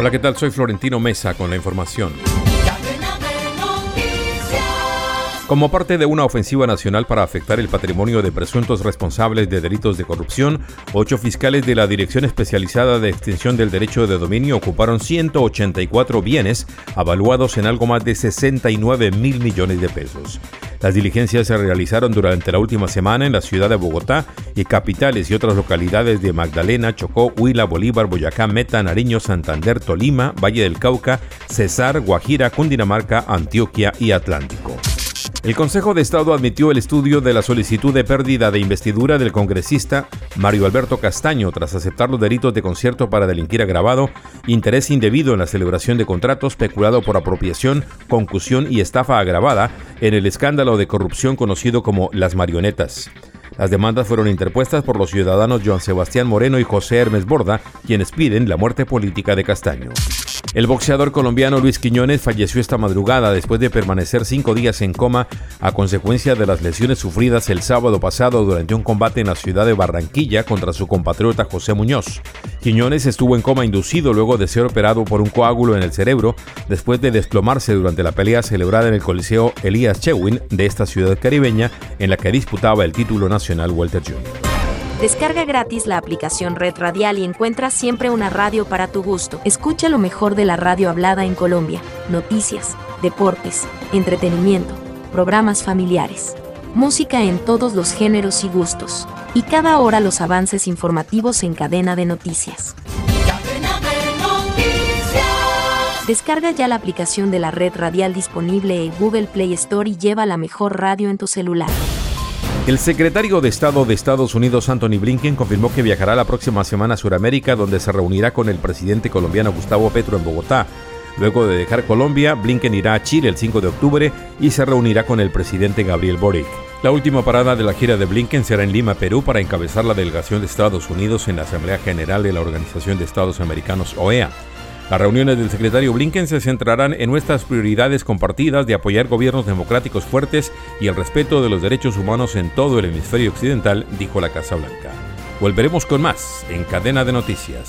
Hola, ¿qué tal? Soy Florentino Mesa con la información. Como parte de una ofensiva nacional para afectar el patrimonio de presuntos responsables de delitos de corrupción, ocho fiscales de la Dirección Especializada de Extensión del Derecho de Dominio ocuparon 184 bienes avaluados en algo más de 69 mil millones de pesos. Las diligencias se realizaron durante la última semana en la ciudad de Bogotá y capitales y otras localidades de Magdalena, Chocó, Huila, Bolívar, Boyacá, Meta, Nariño, Santander, Tolima, Valle del Cauca, Cesar, Guajira, Cundinamarca, Antioquia y Atlántico. El Consejo de Estado admitió el estudio de la solicitud de pérdida de investidura del congresista Mario Alberto Castaño tras aceptar los delitos de concierto para delinquir agravado, interés indebido en la celebración de contratos, peculado por apropiación, concusión y estafa agravada en el escándalo de corrupción conocido como las marionetas. Las demandas fueron interpuestas por los ciudadanos Joan Sebastián Moreno y José Hermes Borda, quienes piden la muerte política de Castaño. El boxeador colombiano Luis Quiñones falleció esta madrugada después de permanecer cinco días en coma a consecuencia de las lesiones sufridas el sábado pasado durante un combate en la ciudad de Barranquilla contra su compatriota José Muñoz. Quiñones estuvo en coma inducido luego de ser operado por un coágulo en el cerebro después de desplomarse durante la pelea celebrada en el Coliseo Elías Chewin de esta ciudad caribeña en la que disputaba el título nacional Walter Jr. Descarga gratis la aplicación Red Radial y encuentra siempre una radio para tu gusto. Escucha lo mejor de la radio hablada en Colombia, noticias, deportes, entretenimiento, programas familiares, música en todos los géneros y gustos, y cada hora los avances informativos en cadena de noticias. Descarga ya la aplicación de la red radial disponible en Google Play Store y lleva la mejor radio en tu celular. El secretario de Estado de Estados Unidos, Anthony Blinken, confirmó que viajará la próxima semana a Sudamérica, donde se reunirá con el presidente colombiano Gustavo Petro en Bogotá. Luego de dejar Colombia, Blinken irá a Chile el 5 de octubre y se reunirá con el presidente Gabriel Boric. La última parada de la gira de Blinken será en Lima, Perú, para encabezar la delegación de Estados Unidos en la Asamblea General de la Organización de Estados Americanos, OEA. Las reuniones del secretario Blinken se centrarán en nuestras prioridades compartidas de apoyar gobiernos democráticos fuertes y el respeto de los derechos humanos en todo el hemisferio occidental, dijo la Casa Blanca. Volveremos con más en Cadena de Noticias.